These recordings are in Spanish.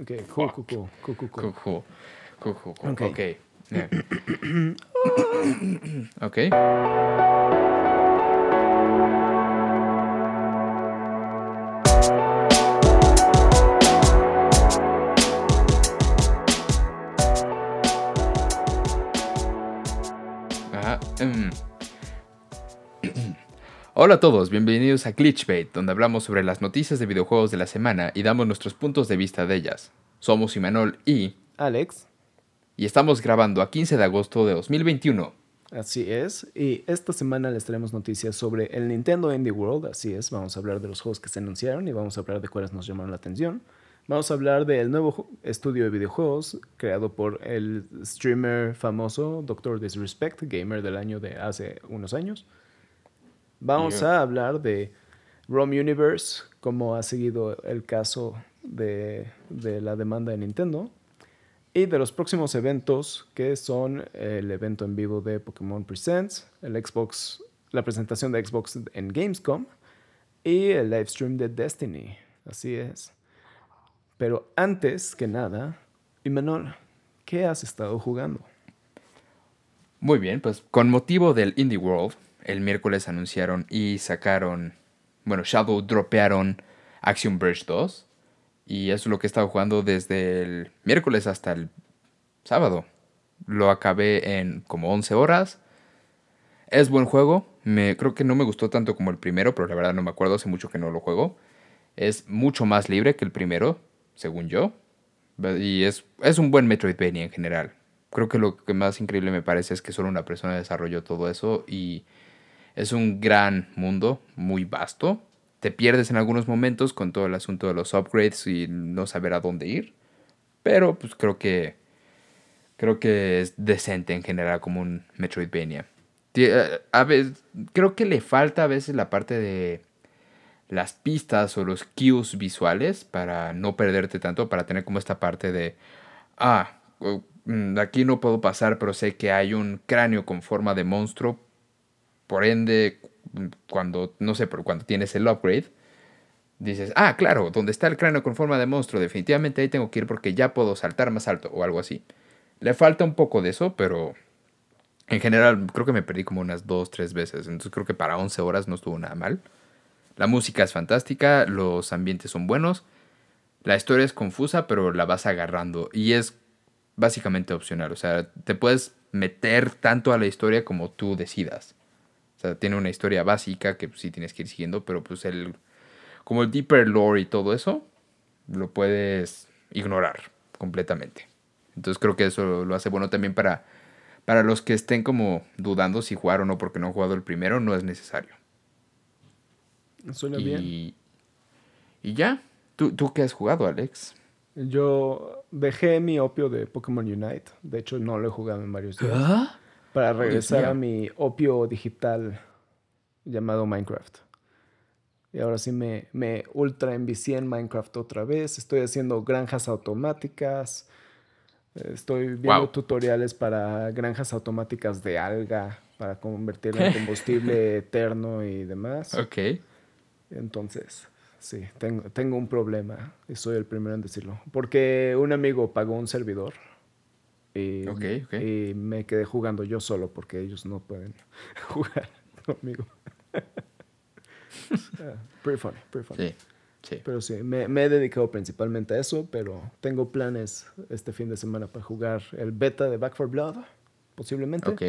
Ok, cool, cool, cool, cool, cool, cool. Cool, cool. Cool, cool, cool. Ok. Ok. Yeah. ok. Hola a todos, bienvenidos a Glitchbait, donde hablamos sobre las noticias de videojuegos de la semana y damos nuestros puntos de vista de ellas. Somos Imanol y... Alex, y estamos grabando a 15 de agosto de 2021. así es. Y esta semana les traemos noticias sobre el Nintendo Indie World, así es. Vamos a hablar de los juegos que se anunciaron y vamos a hablar de cuáles nos llamaron la atención. Vamos a hablar del nuevo estudio de videojuegos creado por el streamer famoso Dr. Disrespect, gamer del año de hace unos años. Vamos Yeah. a hablar de ROM Universe, cómo ha seguido el caso de, de la demanda de Nintendo. Y de los próximos eventos, que son el evento en vivo de Pokémon Presents, el Xbox, la presentación de Xbox en Gamescom y el live stream de Destiny. Así es. Pero antes que nada, Imanol, ¿qué has estado jugando? Muy bien, pues con motivo del Indie World, el miércoles anunciaron y sacaron, bueno, Shadow dropearon Action Verge 2. Y eso es lo que he estado jugando desde el miércoles hasta el sábado. Lo acabé en como 11 horas. Es buen juego. Me, creo que no me gustó tanto como el primero, pero la verdad no me acuerdo, hace mucho que no lo juego. Es mucho más libre que el primero, según yo. Y es, es un buen Metroidvania en general. Creo que lo que más increíble me parece es que solo una persona desarrolló todo eso y es un gran mundo, muy vasto. Te pierdes en algunos momentos con todo el asunto de los upgrades y no saber a dónde ir. Pero pues creo que creo que es decente en general como un Metroidvania. Eh, A veces, creo que le falta a veces la parte de las pistas o los cues visuales para no perderte tanto, para tener como esta parte de, ah, mm, aquí no puedo pasar, pero sé que hay un cráneo con forma de monstruo, por ende, cuando, no sé, pero cuando tienes el upgrade, dices, ah, claro, donde está el cráneo con forma de monstruo, definitivamente ahí tengo que ir porque ya puedo saltar más alto o algo así. Le falta un poco de eso, pero en general creo que me perdí como unas dos, tres veces, entonces creo que para 11 horas no estuvo nada mal. La música es fantástica, los ambientes son buenos, la historia es confusa, pero la vas agarrando y es básicamente opcional. O sea, te puedes meter tanto a la historia como tú decidas. O sea, tiene una historia básica que sí tienes que ir siguiendo, pero pues el como el deeper lore y todo eso lo puedes ignorar completamente. Entonces creo que eso lo hace bueno también para para los que estén como dudando si jugar o no porque no han jugado el primero, no es necesario. Suena bien. Y, y ya. ¿Tú, ¿Tú qué has jugado, Alex? Yo dejé mi opio de Pokémon Unite. De hecho, no lo he jugado en varios días. ¿Ah? Para regresar a mi opio digital llamado Minecraft. Y ahora sí me, me ultra envicié en Minecraft otra vez. Estoy haciendo granjas automáticas. Estoy viendo Wow. tutoriales para granjas automáticas de alga, para convertirla en combustible eterno y demás. Ok. Entonces, sí, tengo, tengo un problema y soy el primero en decirlo. Porque un amigo pagó un servidor ok. y me quedé jugando yo solo porque ellos no pueden jugar conmigo. Ah, pretty funny, pretty funny. Sí. Sí. Pero sí, me, me he dedicado principalmente a eso, pero tengo planes este fin de semana para jugar el beta de Back 4 Blood, posiblemente. Ok.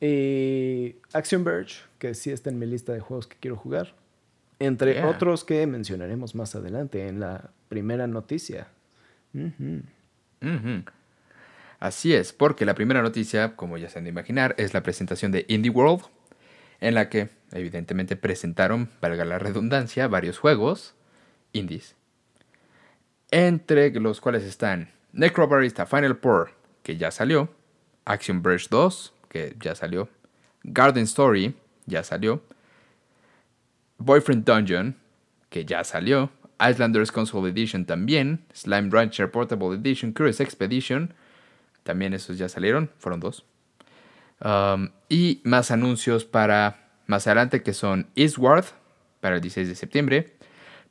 Y Action Verge, que sí está en mi lista de juegos que quiero jugar. Entre Yeah. otros que mencionaremos más adelante en la primera noticia. Ujú. Ujú. Así es, porque la primera noticia, como ya se han de imaginar, es la presentación de Indie World, en la que evidentemente presentaron, valga la redundancia, varios juegos indies. Entre los cuales están Necrobarista Final Pour, que ya salió, Action Verge 2, que ya salió, Garden Story, ya salió, Boyfriend Dungeon, que ya salió, Islanders Console Edition también, Slime Rancher Portable Edition, Curious Expedition, también esos ya salieron, fueron dos. Um, y más anuncios para más adelante que son Eastward para el 16 de septiembre,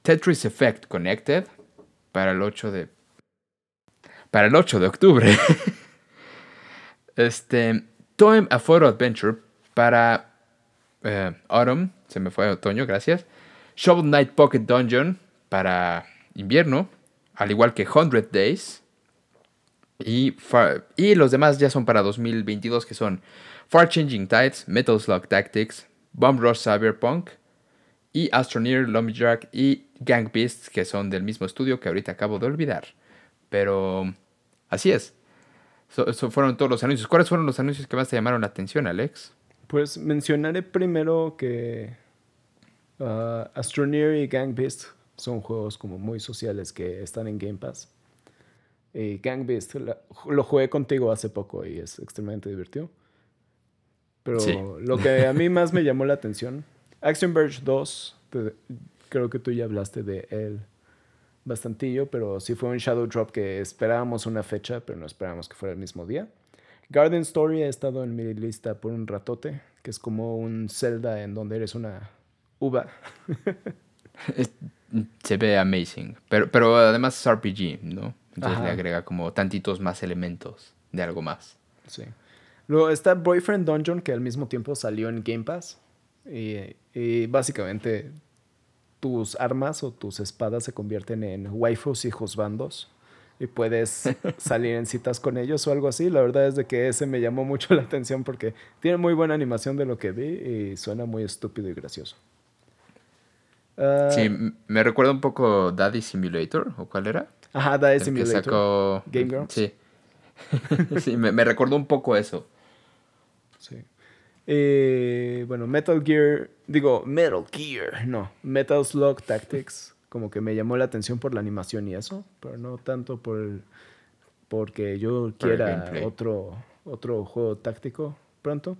Tetris Effect Connected para el 8 de para el 8 de octubre. este, Time a Photo Adventure para eh, Autumn, se me fue otoño, gracias. Shovel Knight Pocket Dungeon para invierno, al igual que 100 Days. Y, y los demás ya son para 2022, que son Far Changing Tides, Metal Slug Tactics, Bomb Rush Cyberpunk y Astroneer, Lumberjack y Gang Beasts, que son del mismo estudio que ahorita acabo de olvidar. Pero así es. Eso fueron todos los anuncios. ¿Cuáles fueron los anuncios que más te llamaron la atención, Alex? Pues mencionaré primero que uh, Astroneer y Gang Beast son juegos como muy sociales que están en Game Pass. Y Gang Beast lo jugué contigo hace poco y es extremadamente divertido. Pero lo que a mí más me llamó la atención, Action Verge 2, creo que tú ya hablaste de él bastantillo, pero sí fue un Shadow Drop que esperábamos una fecha, pero no esperábamos que fuera el mismo día. Garden Story ha estado en mi lista por un ratote, que es como un Zelda en donde eres una uva. Se ve amazing, pero, pero además es RPG, ¿no? Entonces le agrega como tantitos más elementos de algo más. Sí. Luego está Boyfriend Dungeon, que al mismo tiempo salió en Game Pass. Y, básicamente tus armas o tus espadas se convierten en waifus y bandos y puedes salir en citas con ellos o algo así. La verdad es de que ese me llamó mucho la atención porque tiene muy buena animación de lo que vi y suena muy estúpido y gracioso. sí, ah, me recuerda un poco Daddy Simulator, ¿o cuál era? Ajá, Daddy Simulator. Game Girls. Sí. sí, me, me recordó un poco eso. Sí. Eh, bueno, Metal Gear, digo, Metal Gear, no, Metal Slug Tactics, como que me llamó la atención por la animación y eso, pero no tanto por el, porque yo quiera otro, otro juego táctico pronto.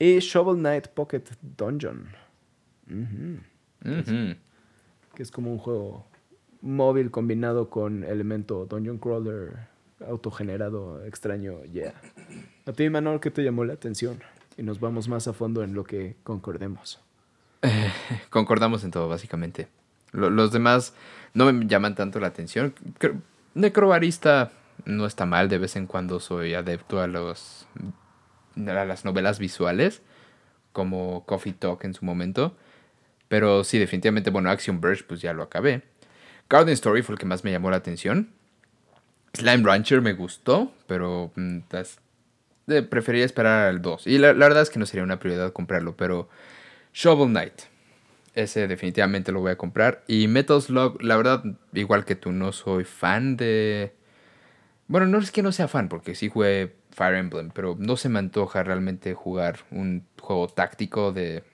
Y Shovel Knight Pocket Dungeon. que es como un juego móvil combinado con elemento Dungeon Crawler autogenerado extraño, yeah. A ti, Manuel, ¿qué te llamó la atención? Y nos vamos más a fondo en lo que concordemos. concordamos en todo, básicamente. los demás no me llaman tanto la atención. Necrobarista no está mal, de vez en cuando soy adepto a, los, a las novelas visuales, como Coffee Talk en su momento. Pero sí, definitivamente, bueno, Action Verge, pues ya lo acabé. Garden Story fue el que más me llamó la atención. Slime Rancher me gustó, pero mm, preferiría esperar al 2. Y la, verdad es que no sería una prioridad comprarlo, pero Shovel Knight. Ese definitivamente lo voy a comprar. Y Metal Slug, la verdad, igual que tú, no soy fan de... Bueno, no es que no sea fan, porque sí jugué Fire Emblem, pero no se me antoja realmente jugar un juego táctico de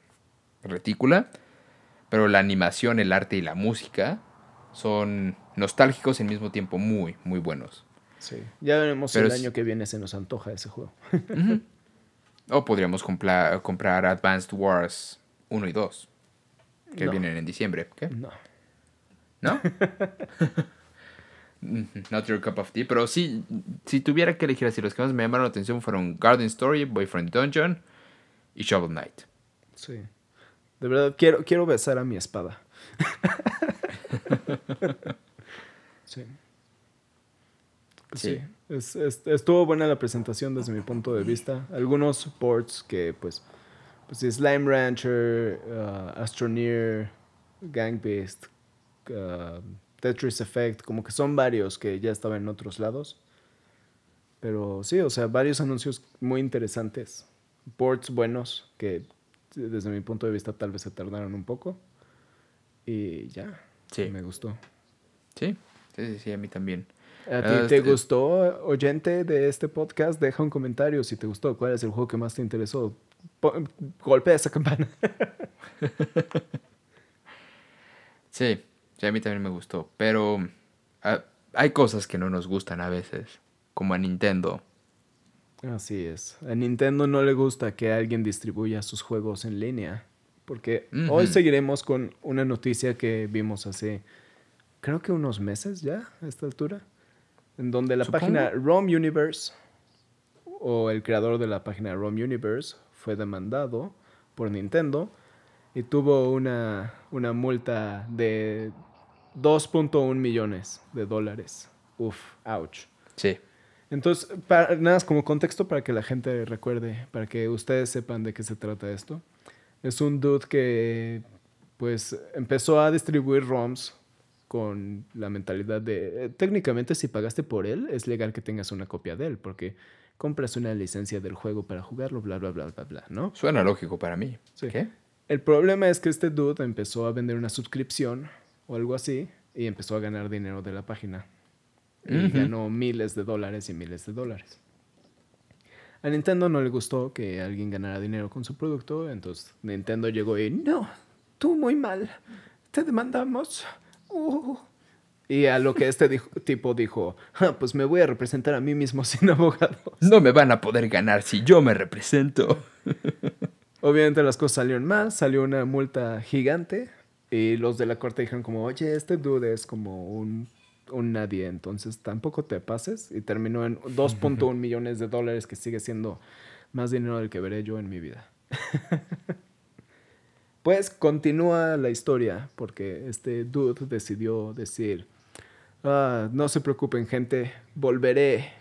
retícula. Pero la animación, el arte y la música son nostálgicos y al mismo tiempo muy, muy buenos. Sí, ya veremos si el año que viene se nos antoja ese juego. O podríamos comprar, comprar Advanced Wars 1 y 2, que vienen en diciembre. ¿Qué? No. ¿No? Not your cup of tea. Pero sí, si tuviera que elegir así, los que más me llamaron la atención fueron Garden Story, Boyfriend Dungeon y Shovel Knight. Sí. De verdad, quiero, quiero besar a mi espada. sí. Sí. estuvo buena la presentación desde mi punto de vista. Algunos ports que, pues, pues Slime Rancher, uh, Astroneer, Gang Beast, uh, Tetris Effect, como que son varios que ya estaban en otros lados. Pero sí, o sea, varios anuncios muy interesantes. Ports buenos que desde mi punto de vista tal vez se tardaron un poco. Y ya, sí. me gustó. Sí, sí, sí, sí a mí también. ¿A ti te gustó, oyente de este podcast? Deja un comentario si te gustó. ¿Cuál es el juego que más te interesó? golpea esa campana. sí, sí, a mí también me gustó. Pero ah, hay cosas que no nos gustan a veces, como a Nintendo. Así es. A Nintendo no le gusta que alguien distribuya sus juegos en línea. Porque hoy seguiremos con una noticia que vimos hace, creo que unos meses ya, a esta altura en donde la página ROM Universe o el creador de la página ROM Universe fue demandado por Nintendo y tuvo una, una multa de 2.1 millones de dólares. Uf, ouch. Sí. Entonces, para, nada más como contexto para que la gente recuerde, para que ustedes sepan de qué se trata esto. Es un dude que pues empezó a distribuir ROMs con la mentalidad de, eh, técnicamente si pagaste por él, es legal que tengas una copia de él, porque compras una licencia del juego para jugarlo, bla, bla, bla, bla, bla, ¿no? Suena lógico para mí. Sí. ¿Qué? El problema es que este dude empezó a vender una suscripción o algo así y empezó a ganar dinero de la página. Y ganó miles de dólares y miles de dólares. A Nintendo no le gustó que alguien ganara dinero con su producto, entonces Nintendo llegó y, no, tú muy mal, te demandamos. Uh". Y a lo que este dijo- tipo dijo, "Ah, pues me voy a representar a mí mismo sin abogado. No me van a poder ganar si yo me represento. Obviamente las cosas salieron mal, salió una multa gigante y los de la corte dijeron como, oye, este dude es como un, un nadie, entonces tampoco te pases y terminó en 2.1 millones de dólares que sigue siendo más dinero del que veré yo en mi vida. pues continúa la historia porque este dude decidió decir, "Ah, no se preocupen gente, volveré.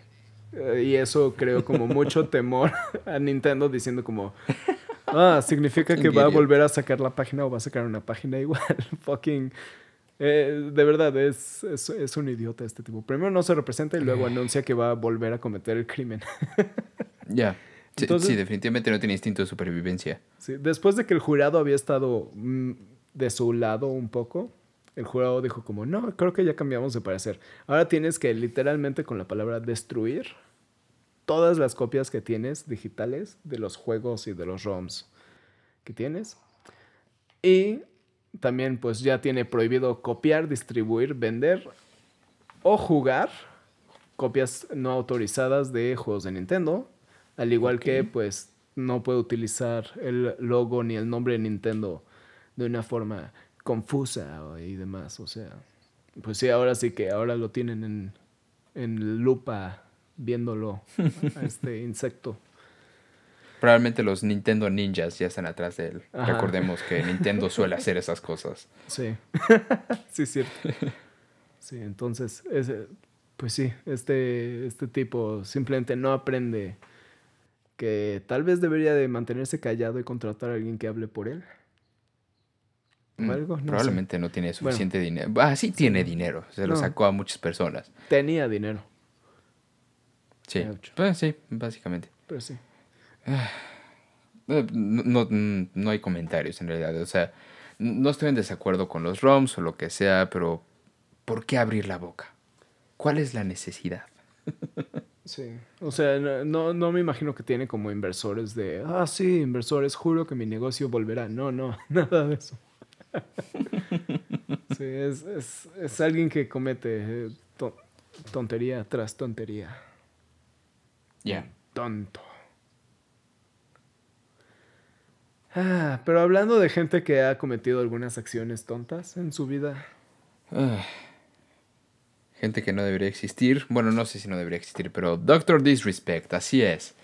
Eh, y eso creó como mucho temor a Nintendo diciendo como, Ah, significa que va a volver a sacar la página o va a sacar una página igual. Fucking. Eh, de verdad, es, es, es un idiota este tipo. Primero no se representa y luego anuncia que va a volver a cometer el crimen. Ya. Sí, Entonces- sí, definitivamente no tiene instinto de supervivencia. Sí, Después de que el jurado había estado mm, de su lado un poco, el jurado dijo como, no, creo que ya cambiamos de parecer. Ahora tienes que literalmente con la palabra destruir todas las copias que tienes digitales de los juegos y de los ROMs que tienes. Y también pues ya tiene prohibido copiar, distribuir, vender o jugar copias no autorizadas de juegos de Nintendo. Al igual que pues no puede utilizar el logo ni el nombre de Nintendo de una forma confusa y demás. O sea, pues sí, ahora sí que ahora lo tienen en, en lupa viéndolo a este insecto. Probablemente los Nintendo Ninjas ya están atrás de él. Ajá. Recordemos que Nintendo suele hacer esas cosas. Sí, sí, es cierto. Sí, entonces, ese- pues sí, este, este tipo simplemente no aprende que tal vez debería de mantenerse callado y contratar a alguien que hable por él. ¿O Mm, algo? No sé. Probablemente no tiene suficiente dinero. Ah, sí tiene dinero. Se lo sacó a muchas personas. Tenía dinero, Sí. Pues sí, básicamente. pero sí. Eh, No, no, no hay comentarios en realidad. O sea, no estoy en desacuerdo con los ROMs o lo que sea, pero ¿por qué abrir la boca? ¿Cuál es la necesidad? Sí, o sea, no, no, me imagino que tiene como inversores de, ah, sí, inversores, juro que mi negocio volverá. No, no, nada de eso. Sí, es, es, es alguien que comete eh, to- tontería tras tontería. Ya. Tonto. Ah, pero hablando de gente que ha cometido algunas acciones tontas en su vida. Ah. Gente que no debería existir. Bueno, no sé si no debería existir, pero Doctor Disrespect, así es.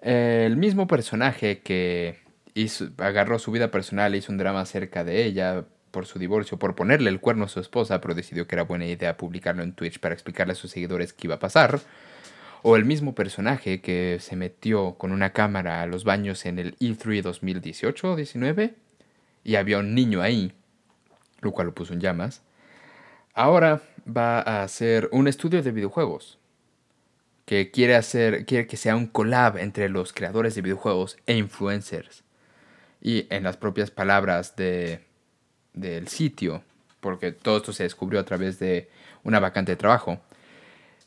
El mismo personaje que hizo, agarró su vida personal e hizo un drama acerca de ella por su divorcio, por ponerle el cuerno a su esposa, pero decidió que era buena idea publicarlo en Twitch para explicarle a sus seguidores qué iba a pasar. O el mismo personaje que se metió con una cámara a los baños en el E E3 2018-19 y había un niño ahí, lo cual lo puso en llamas. Ahora va a hacer un estudio de videojuegos que quiere hacer, quiere que sea un collab entre los creadores de videojuegos e influencers. Y en las propias palabras de, del sitio, porque todo esto se descubrió a través de una vacante de trabajo,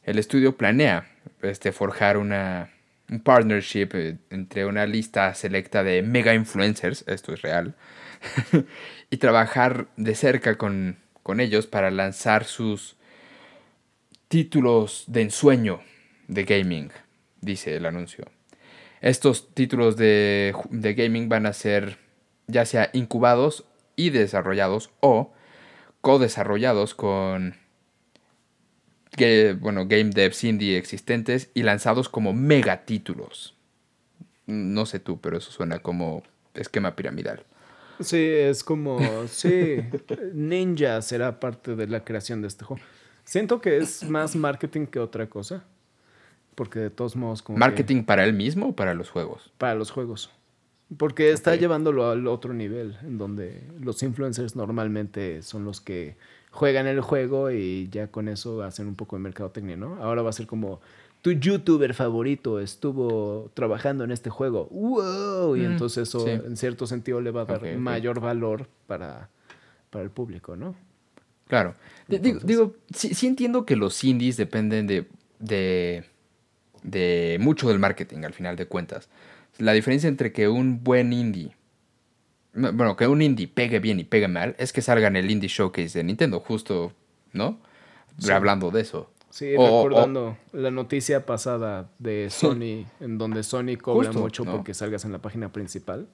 el estudio planea este, forjar una, un partnership eh, entre una lista selecta de mega influencers, esto es real, y trabajar de cerca con, con ellos para lanzar sus títulos de ensueño de gaming, dice el anuncio. Estos títulos de, de gaming van a ser ya sea incubados y desarrollados o co-desarrollados con que, bueno, game devs indie existentes y lanzados como megatítulos. No sé tú, pero eso suena como esquema piramidal. Sí, es como, sí, Ninja será parte de la creación de este juego. Siento que es más marketing que otra cosa. Porque de todos modos, como. ¿Marketing para él mismo o para los juegos? para los juegos. Porque está llevándolo al otro nivel, en donde los influencers normalmente son los que juegan el juego y ya con eso hacen un poco de mercadotecnia, ¿no? Ahora va a ser como tu youtuber favorito estuvo trabajando en este juego. ¡Wow! Y Mm, entonces eso sí. en cierto sentido le va a dar mayor valor para, para el público, ¿no? Claro. Digo, digo, sí, sí entiendo que los indies dependen de, de, de mucho del marketing, al final de cuentas. La diferencia entre que un buen indie, bueno, que un indie pegue bien y pegue mal, es que salga en el Indie Showcase de Nintendo, justo, ¿no? Sí. Hablando de eso. Sí, O- o- recordando la noticia pasada de Sony, en donde Sony cobra Justo, mucho ¿no? porque salgas en la página principal.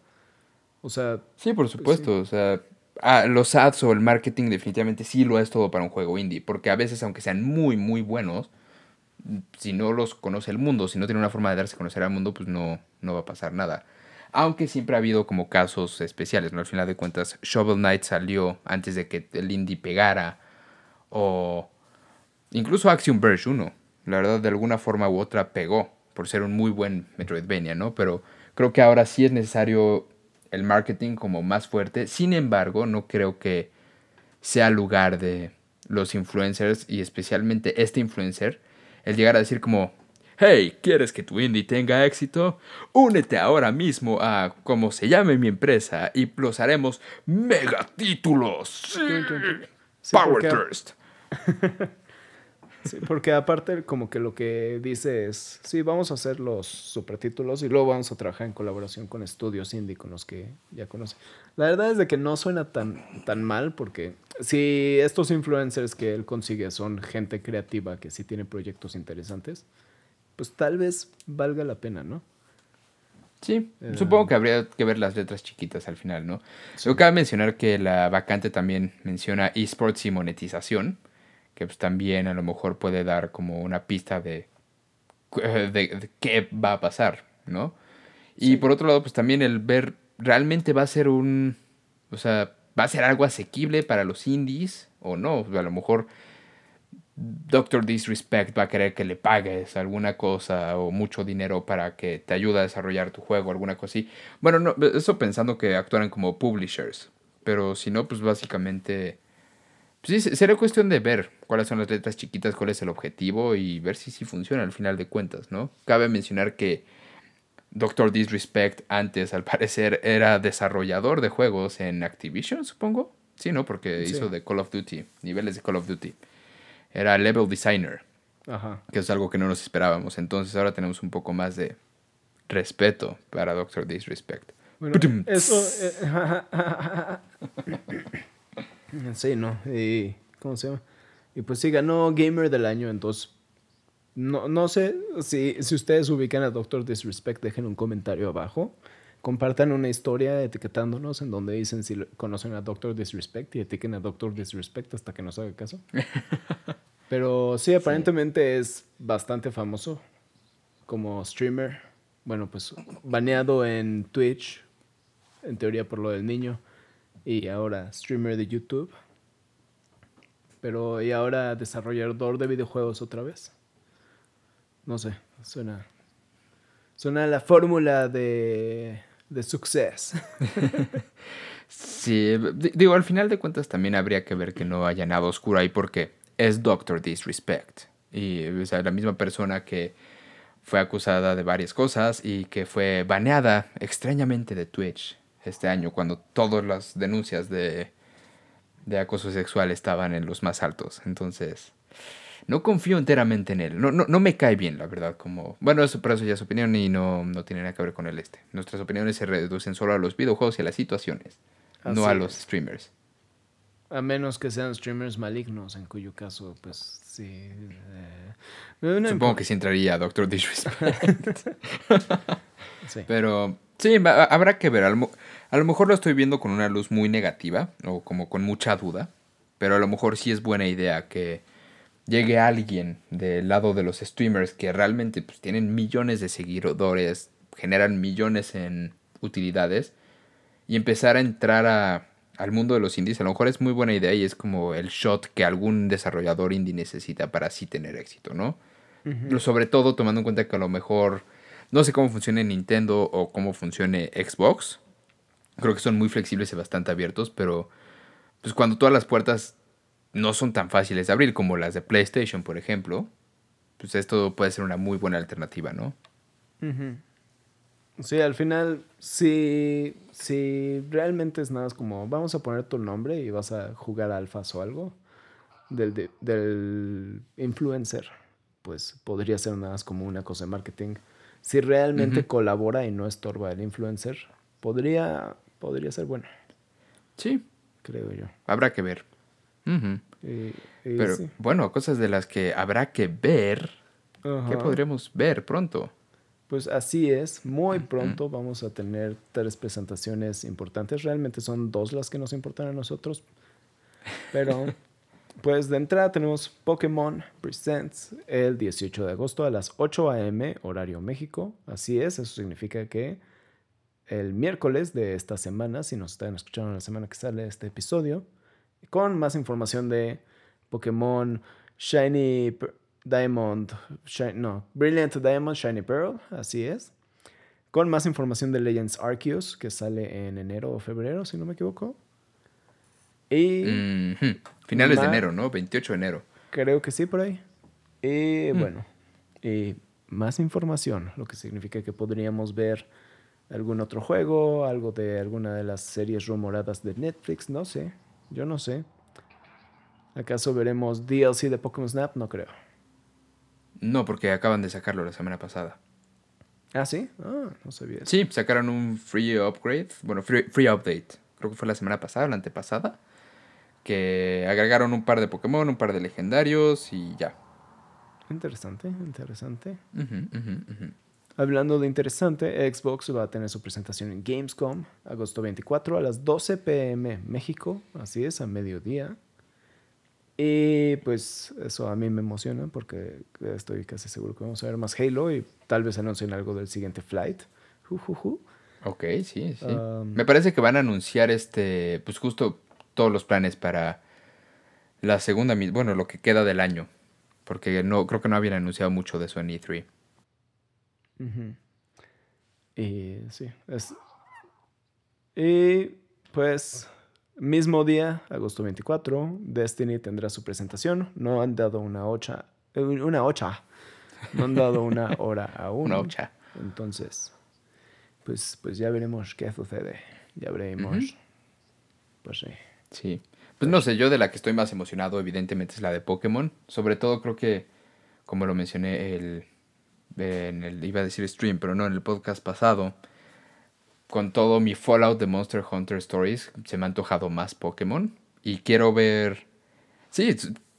O sea, Sí, por supuesto. O sea, ah, los ads o el marketing definitivamente sí lo es todo para un juego indie. Porque a veces, aunque sean muy, muy buenos, si no los conoce el mundo, si no tiene una forma de darse a conocer al mundo, pues no, no va a pasar nada. Aunque siempre ha habido como casos especiales, ¿no? Al final de cuentas, Shovel Knight salió antes de que el pegara. O incluso Axiom Verge 1. La verdad, de alguna forma u otra pegó por ser un muy buen Metroidvania, ¿no? Pero creo que ahora sí es necesario el marketing como más fuerte. Sin embargo, no creo que sea lugar de los influencers y especialmente este influencer el llegar a decir como, hey, ¿quieres que tu indie tenga éxito? Únete ahora mismo a como se llame mi empresa y los haremos megatítulos. Sí. Sí, Power porque- Thirst. sí, porque aparte como que lo que dice es, sí, vamos a hacer los supertítulos y luego vamos a trabajar en colaboración con estudios indie con los que ya conocen. La verdad es de que no suena tan, tan mal porque si estos influencers que él consigue son gente creativa que sí tiene proyectos interesantes, pues tal vez valga la pena, ¿no? Sí, Eh, supongo que habría que ver las letras chiquitas al final, ¿no? Luego cabe mencionar que la vacante también menciona esports y monetización, que pues también a lo mejor puede dar como una pista de, de, de qué va a pasar, ¿no? Y por otro lado, pues también el ver, ¿realmente va a ser un, o sea, va a ser algo asequible para los indies o no? A lo mejor Doctor Disrespect va a querer que le pagues alguna cosa o mucho dinero para que te ayude a desarrollar tu juego, alguna cosa así. Bueno, no, eso pensando que actuaran como publishers. Pero si no, pues básicamente... Pues sí, sería cuestión de ver cuáles son las letras chiquitas, cuál es el objetivo y ver si sí funciona al final de cuentas, ¿no? Cabe mencionar que Doctor Disrespect antes, al parecer, era desarrollador de juegos en Activision, supongo. Sí, ¿no? Porque Sí. hizo de Call of Duty, niveles de Call of Duty. Era level designer, Ajá. que es algo que no nos esperábamos. Entonces ahora tenemos un poco más de respeto para Doctor Disrespect. Bueno, eso. eh, sí, ¿no? Y, ¿Cómo se llama? Y pues sí, ganó Gamer del Año, entonces. No, no sé si, si ustedes ubican a Doctor Disrespect, dejen un comentario abajo. Compartan una historia etiquetándonos en donde dicen si conocen a Doctor Disrespect y etiqueten a Doctor Disrespect hasta que nos haga caso. Pero sí, aparentemente es bastante famoso como streamer. Bueno, pues baneado en Twitch, en teoría por lo del niño, y ahora streamer de YouTube. Pero y ahora desarrollador de videojuegos otra vez. No sé, suena suena a la fórmula de de success. Sí, di- digo, al final de cuentas también habría que ver que no haya nada oscuro ahí porque es Doctor Disrespect. Y o sea, la misma persona que fue acusada de varias cosas y que fue baneada extrañamente de Twitch este año cuando todas las denuncias de, de acoso sexual estaban en los más altos. Entonces, no confío enteramente en él. No, no, no me cae bien, la verdad. Como, bueno, eso, pero eso ya es opinión y no, no tiene nada que ver con el este. Nuestras opiniones se reducen solo a los videojuegos y a las situaciones, no a los streamers. A menos que sean streamers malignos, en cuyo caso, pues sí. eh, no Supongo que sí entraría Doctor Disrespect. sí. Pero sí, habrá que ver. A lo, a lo mejor lo estoy viendo con una luz muy negativa o como con mucha duda. Pero a lo mejor sí es buena idea que llegue alguien del lado de los streamers que realmente pues, tienen millones de seguidores, generan millones en utilidades y empezar a entrar a, al mundo de los indies, a lo mejor es muy buena idea y es como el shot que algún desarrollador indie necesita para así tener éxito, ¿no? Sobre todo tomando en cuenta que a lo mejor no sé cómo funcione Nintendo o cómo funcione Xbox. Creo que son muy flexibles y bastante abiertos, pero pues cuando todas las puertas no son tan fáciles de abrir como las de PlayStation, por ejemplo, pues esto puede ser una muy buena alternativa, ¿no? Sí, al final, si, si realmente es nada como, vamos a poner tu nombre y vas a jugar alfas o algo del, del influencer, pues podría ser nada más como una cosa de marketing. Si realmente colabora y no estorba el influencer, podría, podría ser bueno. Sí. Creo yo. Habrá que ver. Pero bueno, cosas de las que habrá que ver. ¿Qué podremos ver pronto? Pues así es, muy pronto vamos a tener tres presentaciones importantes. Realmente son dos las que nos importan a nosotros. Pero, pues de entrada tenemos Pokémon Presents el 18 de agosto a las 8 a.m. horario México. Así es, eso significa que el miércoles de esta semana, si nos están escuchando la semana que sale este episodio, con más información de Pokémon Shiny Diamond, no, Brilliant Diamond Shiny Pearl, así es. Con más información de Legends Arceus, que sale en enero o febrero, si no me equivoco. Y. Finales de enero, ¿no? 28 de enero. Creo que sí, por ahí. Y mm. bueno, y más información, lo que significa que podríamos ver algún otro juego, algo de alguna de las series rumoradas de Netflix, no sé, yo no sé. ¿Acaso veremos DLC de Pokémon Snap? No creo. No, porque acaban de sacarlo la semana pasada. ¿Ah, sí? Ah, no sabía. Sí, sacaron un free upgrade, bueno, free, free update. Creo que fue la semana pasada, la antepasada. Que agregaron un par de Pokémon, un par de legendarios y ya. Interesante, interesante. Hablando de interesante, Xbox va a tener su presentación en Gamescom, agosto 24 a las 12 pm México, así es, a mediodía. Y pues eso a mí me emociona porque estoy casi seguro que vamos a ver más Halo y tal vez anuncien algo del siguiente flight. Ok, sí, sí. Um, me parece que van a anunciar este, pues justo todos los planes para la segunda, bueno, lo que queda del año. Porque no, creo que no habían anunciado mucho de eso en E3. Y sí, es... Y pues Mismo día, agosto 24, Destiny tendrá su presentación. No han dado una ocha, una ocha. No han dado una hora aún. una ocha. Entonces, pues, pues ya veremos qué sucede. Ya veremos. Pues sí. Sí. Pues no sé, yo de la que estoy más emocionado, evidentemente, es la de Pokémon. Sobre todo creo que, como lo mencioné el, en el, iba a decir stream, pero no, en el podcast pasado, con todo mi Fallout de Monster Hunter Stories, se me ha antojado más Pokémon. Y quiero ver. Sí,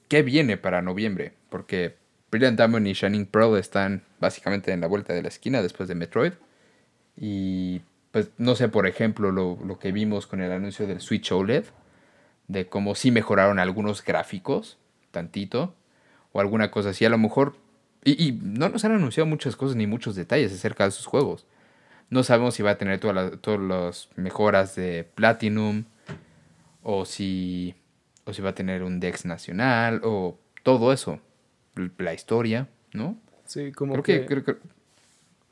qué viene para noviembre. Porque Brilliant Diamond y Shining Pearl están básicamente en la vuelta de la esquina después de Metroid. Y pues no sé, por ejemplo, lo, lo que vimos con el anuncio del Switch OLED. De cómo sí mejoraron algunos gráficos, tantito. O alguna cosa así. A lo mejor. Y, y no nos han anunciado muchas cosas ni muchos detalles acerca de sus juegos. No sabemos si va a tener todas las, mejoras de Platinum o si, o si va a tener un Dex nacional o todo eso. La historia, ¿no? Sí, como que,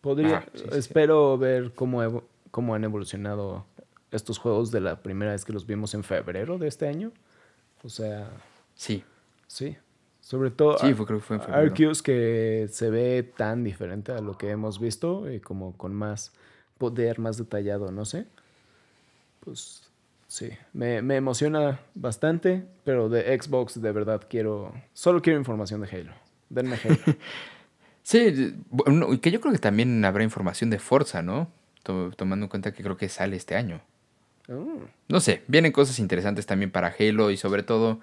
podría, espero ver cómo, cómo han evolucionado estos juegos de la primera vez que los vimos en febrero de este año. O sea... Sí. Sí. Sobre todo sí, creo que fue en febrero. Arceus que se ve tan diferente a lo que hemos visto y como con más poder, más detallado, no sé. Pues sí, me, emociona bastante, pero de Xbox de verdad quiero, solo quiero información de Halo. Denme Halo. sí, que yo creo que también habrá información de Forza, ¿no? Tomando en cuenta que creo que sale este año. Oh. No sé, vienen cosas interesantes también para Halo y sobre todo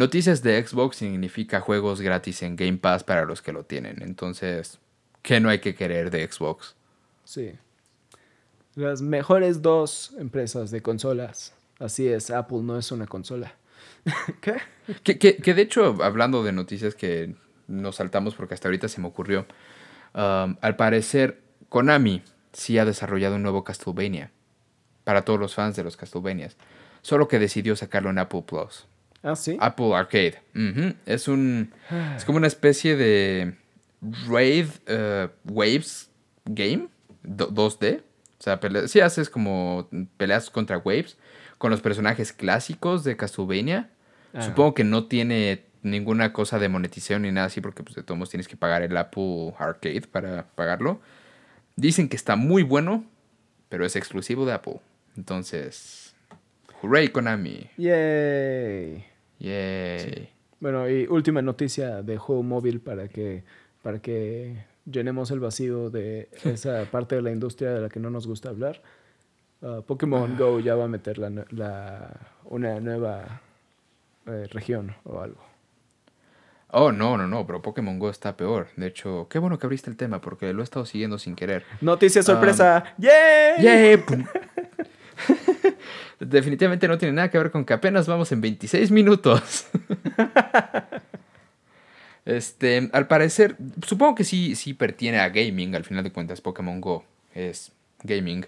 noticias de Xbox significa juegos gratis en Game Pass para los que lo tienen. Entonces, ¿qué no hay que querer de Xbox? Sí. Las mejores dos empresas de consolas. Así es, Apple no es una consola. ¿Qué? Que, de hecho, hablando de noticias que nos saltamos porque hasta ahorita se me ocurrió, um, al parecer Konami sí ha desarrollado un nuevo Castlevania para todos los fans de los Castlevanias. solo que decidió sacarlo en Apple Plus. Ah, sí. Apple Arcade. Es un. Es como una especie de. Raid eh, Waves game. do- 2D. O sea, sí haces como peleas contra Waves. Con los personajes clásicos de Castlevania. Ah. Supongo que no tiene ninguna cosa de monetización ni nada así. Porque pues, de todos modos tienes que pagar el Apple Arcade para pagarlo. Dicen que está muy bueno. Pero es exclusivo de Apple. Entonces. Hooray, Konami. Yay. Yay. Bueno, y última noticia de juego móvil para que, para que llenemos el vacío de esa parte de la industria de la que no nos gusta hablar. Ah, Pokémon Go ya va a meter la, la- una nueva eh, región o algo. Oh, no, no, no, pero Pokémon Go está peor. De hecho, qué bueno que abriste el tema porque lo he estado siguiendo sin querer. Noticia sorpresa. ¡Yay! ¡Yay! Definitivamente no tiene nada que ver con que apenas vamos en 26 minutos. este, al parecer, supongo que sí, sí pertiene a gaming, al final de cuentas Pokémon Go es gaming.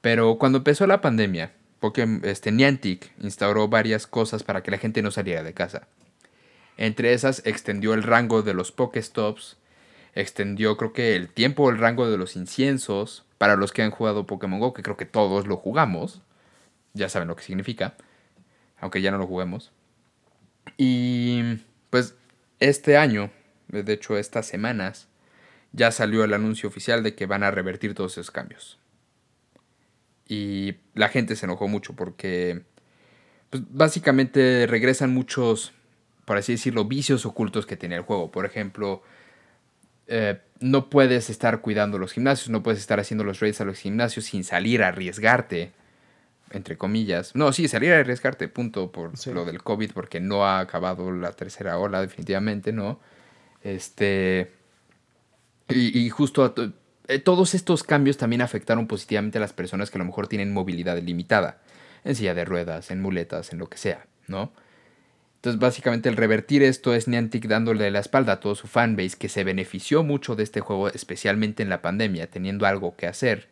Pero cuando empezó la pandemia, Pokémon, este, Niantic instauró varias cosas para que la gente no saliera de casa. Entre esas, extendió el rango de los Pokéstops, extendió creo que el tiempo el rango de los inciensos para los que han jugado Pokémon Go, que creo que todos lo jugamos. Ya saben lo que significa, aunque ya no lo juguemos. Y pues este año, de hecho estas semanas, ya salió el anuncio oficial de que van a revertir todos esos cambios. Y la gente se enojó mucho porque pues, básicamente regresan muchos, por así decirlo, vicios ocultos que tenía el juego. Por ejemplo, eh, no puedes estar cuidando los gimnasios, no puedes estar haciendo los raids a los gimnasios sin salir a arriesgarte, entre comillas. No, sí, salir a arriesgarte, punto, por Sí. lo del COVID, porque no ha acabado la tercera ola, definitivamente, ¿no? Este... Y, y justo a to- eh, todos estos cambios también afectaron positivamente a las personas que a lo mejor tienen movilidad limitada, en silla de ruedas, en muletas, en lo que sea, ¿no? Entonces, básicamente, el revertir esto es Niantic dándole la espalda a todo su fanbase que se benefició mucho de este juego, especialmente en la pandemia, teniendo algo que hacer,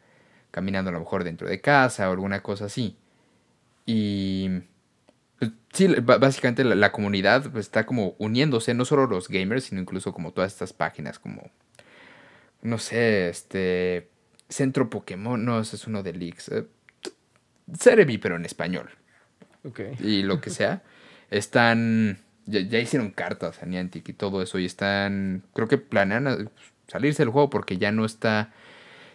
caminando a lo mejor dentro de casa o alguna cosa así. Y. pues, sí, básicamente la, la comunidad pues, está como uniéndose, no solo los gamers, sino incluso como todas estas páginas, como. No sé, este. Centro Pokémon, no, ese es uno de Leaks. Eh, Cerebi, pero en español Ok. y lo que sea, están. Ya, ya hicieron cartas a Niantic y todo eso. Y están. Creo que planean a- salirse del juego porque ya no está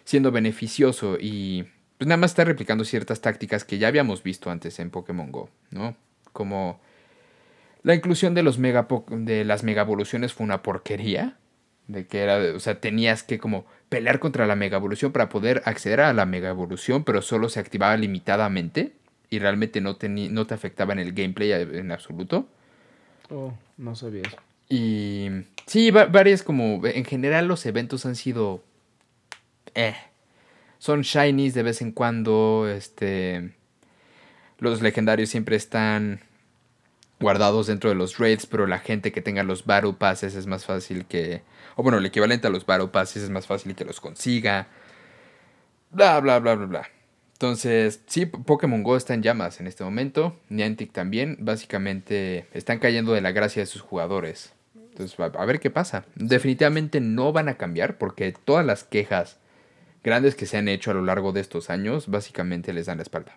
siendo beneficioso. Y pues nada más está replicando ciertas tácticas que ya habíamos visto antes en Pokémon Go, ¿no? Como. La inclusión de los mega de las mega evoluciones fue una porquería. De que era, o sea, tenías que como pelear contra la mega evolución para poder acceder a la mega evolución, pero solo se activaba limitadamente y realmente no, no te afectaba en el gameplay en absoluto. Oh, no sabía eso. Y sí, va- varias como, en general los eventos han sido... Eh. Son shinies de vez en cuando, este... Los legendarios siempre están guardados dentro de los raids, pero la gente que tenga los Battle es más fácil que... O bueno, el equivalente a los Battle Passes es más fácil que los consiga. Bla, bla, bla, bla, bla. Entonces, sí, Pokémon Go está en llamas en este momento. Niantic también. Básicamente están cayendo de la gracia de sus jugadores. Entonces, a ver qué pasa. Definitivamente no van a cambiar porque todas las quejas grandes que se han hecho a lo largo de estos años, básicamente les dan la espalda.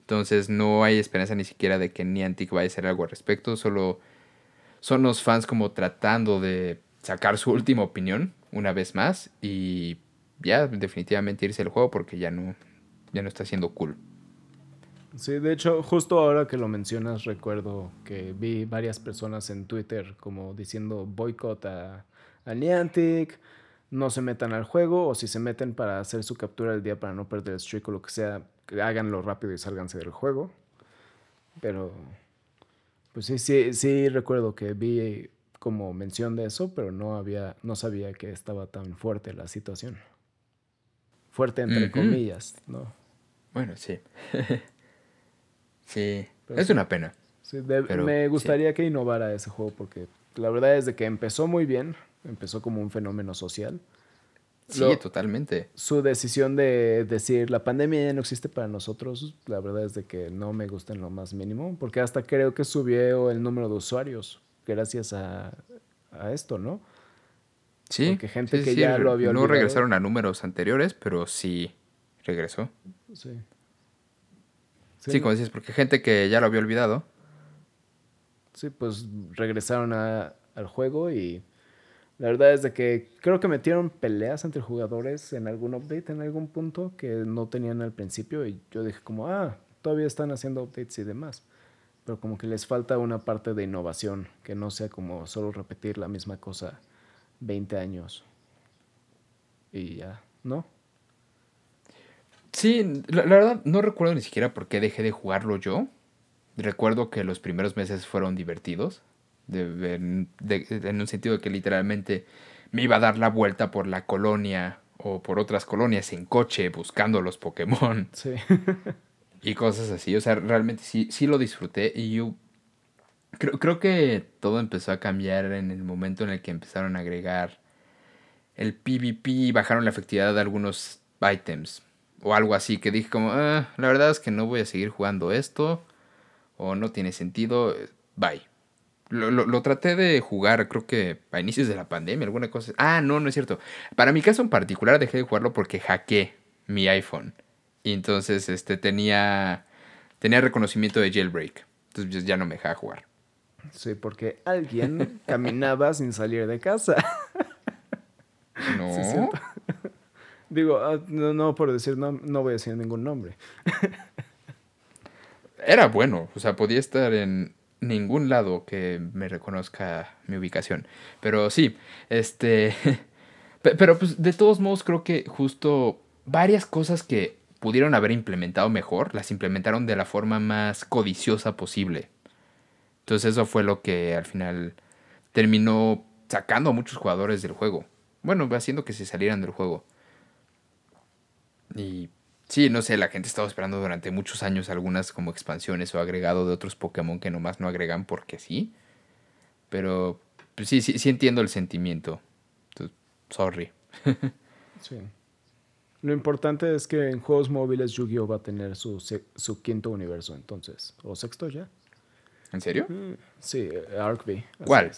Entonces, no hay esperanza ni siquiera de que Niantic vaya a hacer algo al respecto. Solo son los fans como tratando de sacar su última opinión una vez más y ya definitivamente irse del juego porque ya no, ya no está siendo cool. Sí, de hecho, justo ahora que lo mencionas, recuerdo que vi varias personas en Twitter como diciendo boicot a Niantic, no se metan al juego, o si se meten para hacer su captura del día para no perder el streak o lo que sea, háganlo rápido y sálganse del juego. Pero, pues sí, sí, sí recuerdo que vi como mención de eso, pero no había, no sabía que estaba tan fuerte la situación. Fuerte entre comillas, ¿no? Bueno, sí. sí, Pero es sí. una pena. Sí, de- Pero, me sí. gustaría que innovara ese juego porque la verdad es de que empezó muy bien, empezó como un fenómeno social Sí, totalmente. Su decisión de decir la pandemia ya no existe para nosotros, la verdad es de que no me gusta en lo más mínimo, porque hasta creo que subió el número de usuarios gracias a, a esto, ¿no? Sí. Porque gente que ya lo había olvidado. No regresaron a números anteriores, pero sí regresó. Sí. Sí, como dices, porque gente que ya lo había olvidado. Sí, pues regresaron al juego y la verdad es de que creo que metieron peleas entre jugadores en algún update, en algún punto, que no tenían al principio. Y yo dije como, ah, todavía están haciendo updates y demás. Pero como que les falta una parte de innovación, que no sea como solo repetir la misma cosa 20 años. Y ya, ¿no? Sí, la, verdad no recuerdo ni siquiera por qué dejé de jugarlo yo. Recuerdo que los primeros meses fueron divertidos en un sentido de que literalmente me iba a dar la vuelta por la colonia o por otras colonias en coche buscando los Pokémon. Sí. y cosas así. O sea, realmente sí, sí lo disfruté y yo creo, creo que todo empezó a cambiar en el momento en el que empezaron a agregar el PvP y bajaron la efectividad de algunos items o algo así que dije como, ah, la verdad es que no voy a seguir jugando esto o no tiene sentido, bye. Lo, lo, traté de jugar, creo que a inicios de la pandemia, alguna cosa. Ah, no, no es cierto. Para mi caso en particular dejé de jugarlo porque hackeé mi iPhone. Y entonces este, tenía, tenía reconocimiento de jailbreak. Entonces ya no me dejaba jugar. Sí, porque alguien caminaba sin salir de casa. No. Digo, ah, no, no, por decir, no, no voy a decir ningún nombre. Era bueno, o sea, podía estar en, ningún lado que me reconozca mi ubicación. Pero sí, este... Pero pues de todos modos creo que justo varias cosas que pudieron haber implementado mejor, las implementaron de la forma más codiciosa posible. Entonces eso fue lo que al final terminó sacando a muchos jugadores del juego. Bueno, haciendo que se salieran del juego. Y Sí, no sé, la gente estaba esperando durante muchos años algunas como expansiones o agregado de otros Pokémon que nomás no agregan porque sí. Pero pues sí, sí, sí entiendo el sentimiento. Sorry. sí. Lo importante es que en juegos móviles Yu-Gi-Oh va a tener su, su, quinto universo entonces. ¿O sexto ya? ¿En serio? Mm, sí, Arcby. ¿Cuál?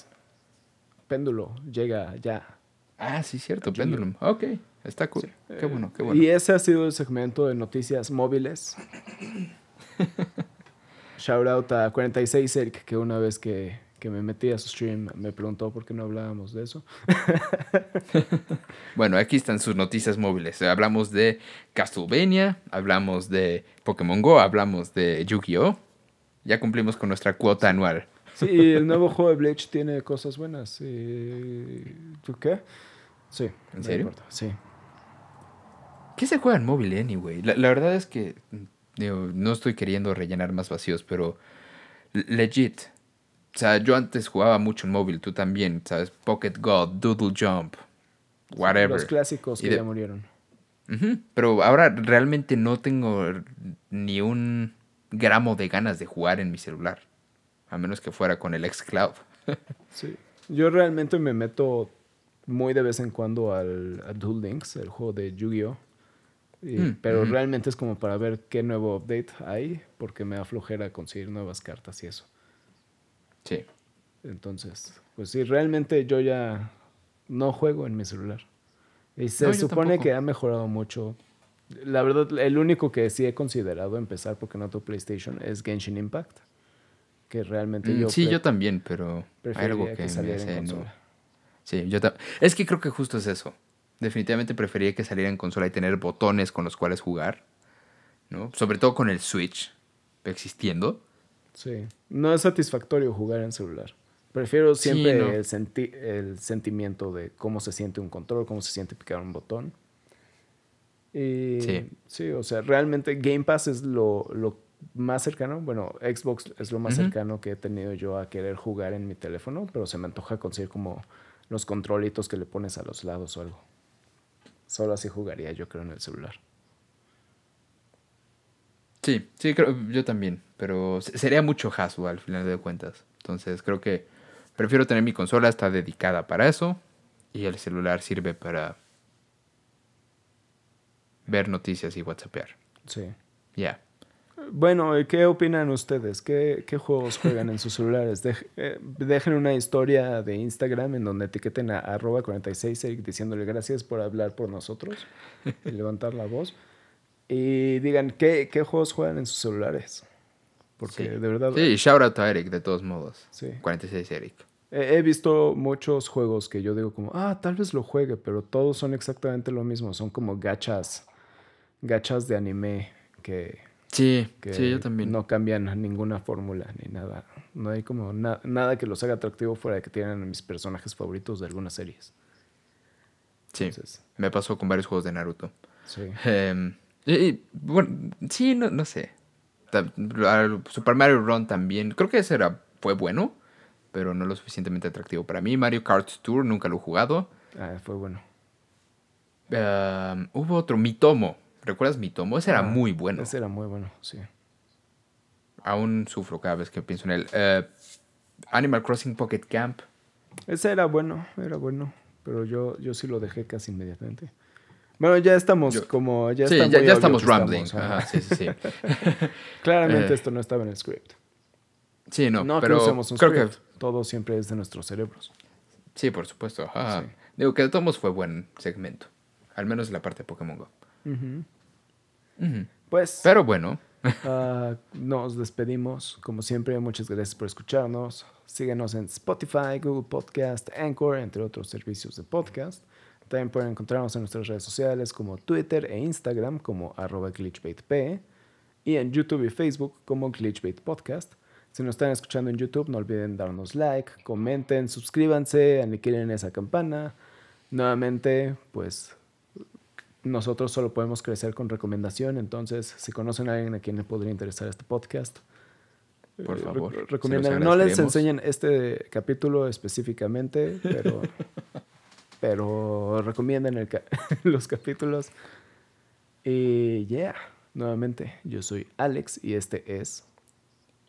Péndulo llega ya. Ah, sí, cierto, Pendulum. Ok. Está cool. Qué bueno, qué bueno. Y ese ha sido el segmento de noticias móviles. Shout out a 46 Eric, que una vez que, que, me metí a su stream me preguntó por qué no hablábamos de eso. bueno, aquí están sus noticias móviles. Hablamos de Castlevania, hablamos de Pokémon Go, hablamos de Yu-Gi-Oh! Ya cumplimos con nuestra cuota anual. Sí, el nuevo juego de Bleach tiene cosas buenas. ¿Tú qué? Sí. ¿En serio? Sí. ¿Qué se juega en móvil anyway? La, la verdad es que no estoy queriendo rellenar más vacíos, pero legit. O sea, yo antes jugaba mucho en móvil, tú también, ¿sabes? Pocket God, Doodle Jump, whatever. Los clásicos que ya murieron. Pero ahora realmente no tengo ni un gramo de ganas de jugar en mi celular. A menos que fuera con el xCloud. sí. Yo realmente me meto muy de vez en cuando al a Duel Links, el juego de Yu-Gi-Oh! Mm, pero realmente es como para ver qué nuevo update hay, porque me da flojera conseguir nuevas cartas y eso. Sí. Entonces, pues sí, realmente yo ya no juego en mi celular. Y se supone que ha mejorado mucho. La verdad, el único que sí he considerado empezar porque no tengo PlayStation es Genshin Impact. Que realmente mm, yo. Sí, yo también, pero hay algo que, me hace Sí, yo Es que creo que justo es eso. Definitivamente preferiría que saliera en consola y tener botones con los cuales jugar. ¿no? Sobre todo con el Switch existiendo. Sí. No es satisfactorio jugar en celular. Prefiero siempre el, el sentimiento de cómo se siente un control, cómo se siente picar un botón. Y sí. sí, o sea, realmente Game Pass es lo, lo más cercano. Bueno, Xbox es lo más cercano que he tenido yo a querer jugar en mi teléfono, pero se me antoja conseguir como los controlitos que le pones a los lados o algo. Solo así jugaría, yo creo, en el celular. Sí, sí, creo, yo también. Pero sería mucho hassle al final de cuentas. Entonces creo que prefiero tener mi consola, está dedicada para eso. Y el celular sirve para ver noticias y whatsappear. Sí. Ya. Bueno, ¿qué opinan ustedes? ¿Qué, qué juegos juegan en sus celulares? Dej- eh, dejen una historia de Instagram en donde etiqueten a arroba 46 Eric diciéndole gracias por hablar por nosotros y levantar la voz. Y digan, ¿qué, qué juegos juegan en sus celulares? Porque Sí. de verdad Sí, shout out a Eric, de todos modos. Sí. 46 Eric. he, he visto muchos juegos que yo digo como, ah, tal vez lo juegue, pero todos son exactamente lo mismo. Son como gachas, gachas de anime que Sí, que sí, yo también. no cambian ninguna fórmula ni nada. No hay como na- nada que los haga atractivo fuera de que tienen a mis personajes favoritos de algunas series. sí, Entonces, me pasó con varios juegos de Naruto. sí. Em, y- bueno, sí, no, no sé. Super Mario Run también. Creo que ese era, fue bueno, pero no lo suficientemente atractivo para mí. Mario Kart Tour nunca lo he jugado. Ah, fue bueno. Em, hubo otro, Mitomo. ¿Recuerdas Mitomo? Ese era Ah, muy bueno. Ese era muy bueno, sí. Aún sufro cada vez que pienso en él. Eh, Animal Crossing Pocket Camp. Ese era bueno, era bueno. Pero yo, yo sí lo dejé casi inmediatamente. Bueno, ya estamos Yo- como... Ya sí, ya, estamos rambling. estamos, ajá. Sí, sí, sí. Claramente Eh, esto no estaba en el script. Sí, no, No, pero usemos un creo script. que Todo siempre es de nuestros cerebros. sí, por supuesto. ajá. Sí. Digo que de todos fue buen segmento. Al menos la parte de Pokémon Go. Pues... Pero bueno, Ah, nos despedimos. Como siempre, muchas gracias por escucharnos. Síguenos en Spotify, Google Podcast, Anchor, entre otros servicios de podcast. También pueden encontrarnos en nuestras redes sociales como Twitter e Instagram como arroba glitchbaitp y en YouTube y Facebook como Glitchbait Podcast. Si nos están escuchando en YouTube, no olviden darnos like, comenten, suscríbanse, aniquilen esa campana. Nuevamente, pues nosotros solo podemos crecer con recomendación, entonces si conocen a alguien a quien le podría interesar este podcast, Por eh, favor, re- los No les enseñen este capítulo específicamente, pero, pero recomienden el ca- los capítulos. Y yeah, nuevamente, yo soy Alex y este es,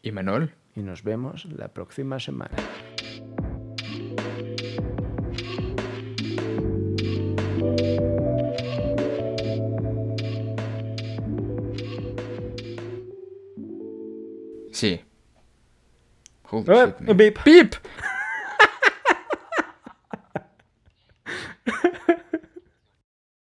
¿y Manol? y nos vemos la próxima semana. Pepsi. Holy shit. Beep. Beep.